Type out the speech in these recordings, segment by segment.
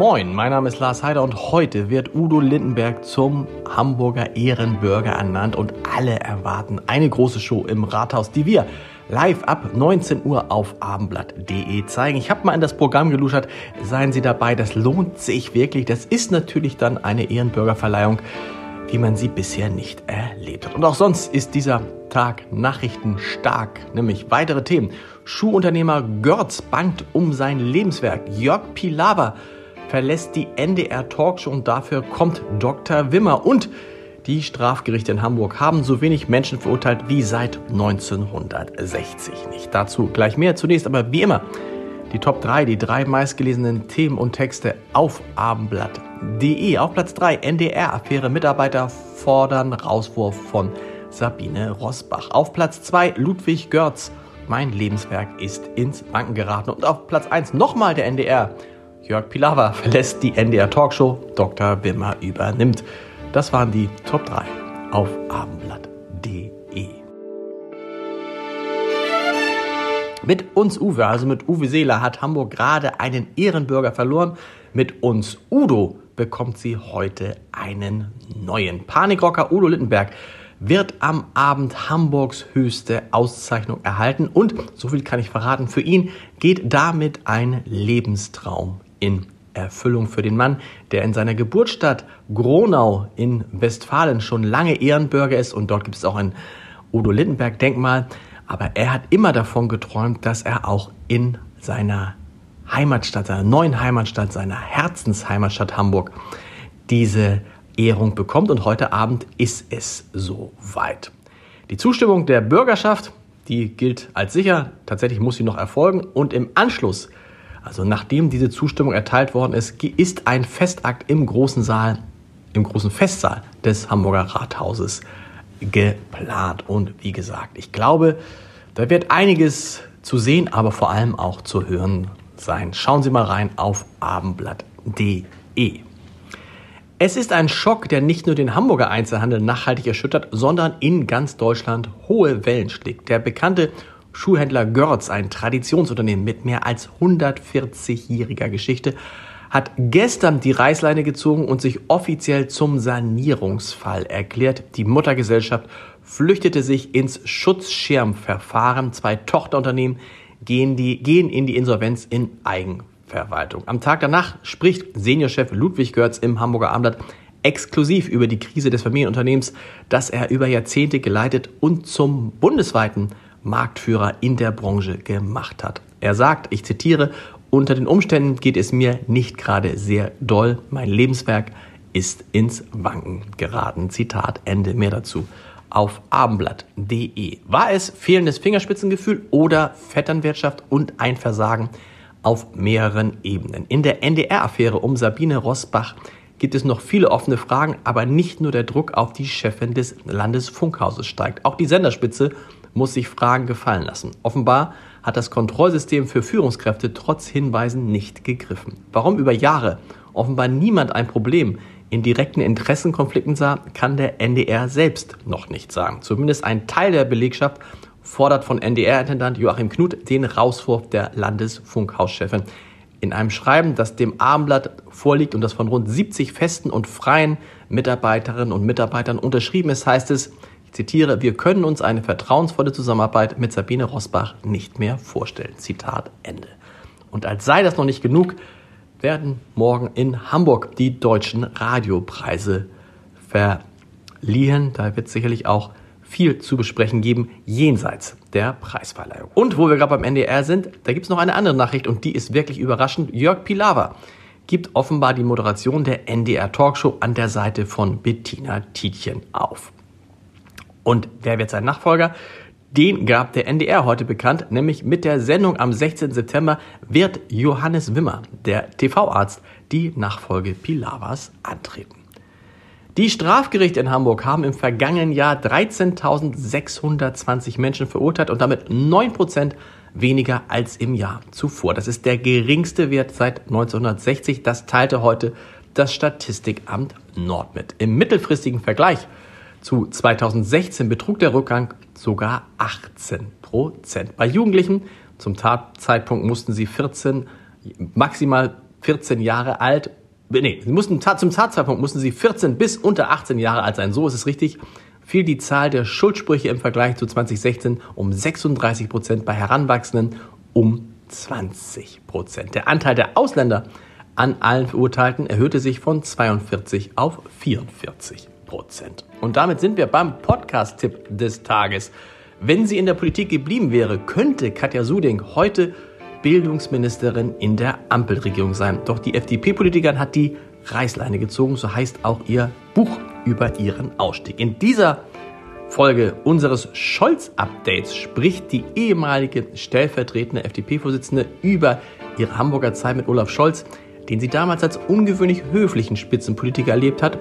Moin, mein Name ist Lars Heider und heute wird Udo Lindenberg zum Hamburger Ehrenbürger ernannt und alle erwarten eine große Show im Rathaus, die wir live ab 19 Uhr auf abendblatt.de zeigen. Ich habe mal in das Programm geluschert. Seien Sie dabei, das lohnt sich wirklich. Das ist natürlich dann eine Ehrenbürgerverleihung, wie man sie bisher nicht erlebt hat. Und auch sonst ist dieser Tag Nachrichten stark, nämlich weitere Themen. Schuhunternehmer Görz bangt um sein Lebenswerk. Jörg Pilawa verlässt die NDR Talkshow und dafür kommt Dr. Wimmer und die Strafgerichte in Hamburg haben so wenig Menschen verurteilt wie seit 1960 nicht. Dazu gleich mehr. Zunächst aber wie immer die Top 3, die drei meistgelesenen Themen und Texte auf abendblatt.de. Auf Platz 3 NDR-Affäre. Mitarbeiter fordern Rauswurf von Sabine Rosbach. Auf Platz 2 Ludwig Görz. Mein Lebenswerk ist ins Wanken geraten. Und auf Platz 1 nochmal der NDR. Jörg Pilawa verlässt die NDR Talkshow. Dr. Wimmer übernimmt. Das waren die Top 3 auf abendblatt.de. Mit uns Uwe, also mit Uwe Seeler, hat Hamburg gerade einen Ehrenbürger verloren. Mit uns Udo bekommt sie heute einen neuen. Panikrocker Udo Littenberg wird am Abend Hamburgs höchste Auszeichnung erhalten und, so viel kann ich verraten, für ihn geht damit ein Lebenstraum in Erfüllung für den Mann, der in seiner Geburtsstadt Gronau in Westfalen schon lange Ehrenbürger ist und dort gibt es auch ein Udo Lindenberg Denkmal. Aber er hat immer davon geträumt, dass er auch in seiner Heimatstadt, seiner neuen Heimatstadt, seiner Herzensheimatstadt Hamburg diese Ehrung bekommt. Und heute Abend ist es soweit. Die Zustimmung der Bürgerschaft, die gilt als sicher. Tatsächlich muss sie noch erfolgen. Und im Anschluss also nachdem diese Zustimmung erteilt worden ist, ist ein Festakt im großen Saal, im großen Festsaal des Hamburger Rathauses geplant. Und wie gesagt, ich glaube, da wird einiges zu sehen, aber vor allem auch zu hören sein. Schauen Sie mal rein auf abendblatt.de. Es ist ein Schock, der nicht nur den Hamburger Einzelhandel nachhaltig erschüttert, sondern in ganz Deutschland hohe Wellen schlägt. Der bekannte Schuhhändler Görz, ein Traditionsunternehmen mit mehr als 140-jähriger Geschichte, hat gestern die Reißleine gezogen und sich offiziell zum Sanierungsfall erklärt. Die Muttergesellschaft flüchtete sich ins Schutzschirmverfahren. Zwei Tochterunternehmen gehen, die, gehen in die Insolvenz in Eigenverwaltung. Am Tag danach spricht Seniorchef Ludwig Görz im Hamburger Abendblatt exklusiv über die Krise des Familienunternehmens, das er über Jahrzehnte geleitet und zum bundesweiten Marktführer in der Branche gemacht hat. Er sagt, ich zitiere, unter den Umständen geht es mir nicht gerade sehr doll. Mein Lebenswerk ist ins Wanken geraten. Zitat Ende. Mehr dazu auf abendblatt.de. War es fehlendes Fingerspitzengefühl oder Vetternwirtschaft und ein Versagen auf mehreren Ebenen? In der NDR-Affäre um Sabine Rosbach gibt es noch viele offene Fragen, aber nicht nur der Druck auf die Chefin des Landesfunkhauses steigt. Auch die Senderspitze muss sich Fragen gefallen lassen. Offenbar hat das Kontrollsystem für Führungskräfte trotz Hinweisen nicht gegriffen. Warum über Jahre offenbar niemand ein Problem in direkten Interessenkonflikten sah, kann der NDR selbst noch nicht sagen. Zumindest ein Teil der Belegschaft fordert von NDR-Intendant Joachim Knut den Rauswurf der Landesfunkhauschefin. In einem Schreiben, das dem Abendblatt vorliegt und das von rund 70 festen und freien Mitarbeiterinnen und Mitarbeitern unterschrieben ist, heißt es, ich zitiere, wir können uns eine vertrauensvolle Zusammenarbeit mit Sabine Rosbach nicht mehr vorstellen. Zitat Ende. Und als sei das noch nicht genug, werden morgen in Hamburg die deutschen Radiopreise verliehen. Da wird es sicherlich auch viel zu besprechen geben, jenseits der Preisverleihung. Und wo wir gerade beim NDR sind, da gibt es noch eine andere Nachricht und die ist wirklich überraschend. Jörg Pilawa gibt offenbar die Moderation der NDR Talkshow an der Seite von Bettina Tietjen auf. Und wer wird sein Nachfolger? Den gab der NDR heute bekannt, nämlich mit der Sendung am 16. September wird Johannes Wimmer, der TV-Arzt, die Nachfolge Pilawas antreten. Die Strafgerichte in Hamburg haben im vergangenen Jahr 13.620 Menschen verurteilt und damit 9% weniger als im Jahr zuvor. Das ist der geringste Wert seit 1960. Das teilte heute das Statistikamt Nord mit. Im mittelfristigen Vergleich zu 2016 betrug der Rückgang sogar 18 Prozent. Bei Jugendlichen zum Tatzeitpunkt mussten sie 14, maximal 14 Jahre alt, nee, mussten zum Tatzeitpunkt mussten sie 14 bis unter 18 Jahre alt sein. So ist es richtig. Fiel die Zahl der Schuldsprüche im Vergleich zu 2016 um 36 Prozent, bei Heranwachsenden um 20 Prozent. Der Anteil der Ausländer an allen Verurteilten erhöhte sich von 42 auf 44 Prozent. Und damit sind wir beim Podcast-Tipp des Tages. Wenn sie in der Politik geblieben wäre, könnte Katja Suding heute Bildungsministerin in der Ampelregierung sein. Doch die FDP-Politikerin hat die Reißleine gezogen, so heißt auch ihr Buch über ihren Ausstieg. In dieser Folge unseres Scholz-Updates spricht die ehemalige stellvertretende FDP-Vorsitzende über ihre Hamburger Zeit mit Olaf Scholz, den sie damals als ungewöhnlich höflichen Spitzenpolitiker erlebt hat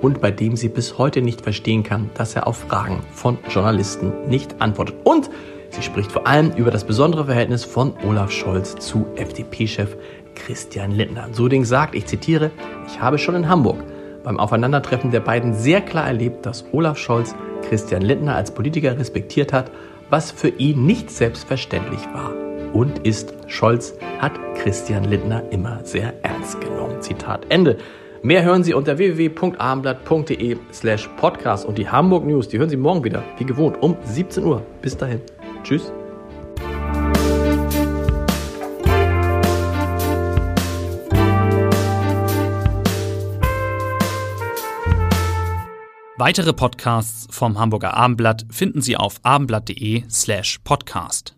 und bei dem sie bis heute nicht verstehen kann, dass er auf Fragen von Journalisten nicht antwortet. Und sie spricht vor allem über das besondere Verhältnis von Olaf Scholz zu FDP-Chef Christian Lindner. Suding sagt, ich zitiere, ich habe schon in Hamburg beim Aufeinandertreffen der beiden sehr klar erlebt, dass Olaf Scholz Christian Lindner als Politiker respektiert hat, was für ihn nicht selbstverständlich war und ist. Scholz hat Christian Lindner immer sehr ernst genommen. Zitat Ende. Mehr hören Sie unter www.abendblatt.de slash podcast und die Hamburg News, die hören Sie morgen wieder, wie gewohnt, um 17 Uhr. Bis dahin. Tschüss. Weitere Podcasts vom Hamburger Abendblatt finden Sie auf abendblatt.de slash podcast.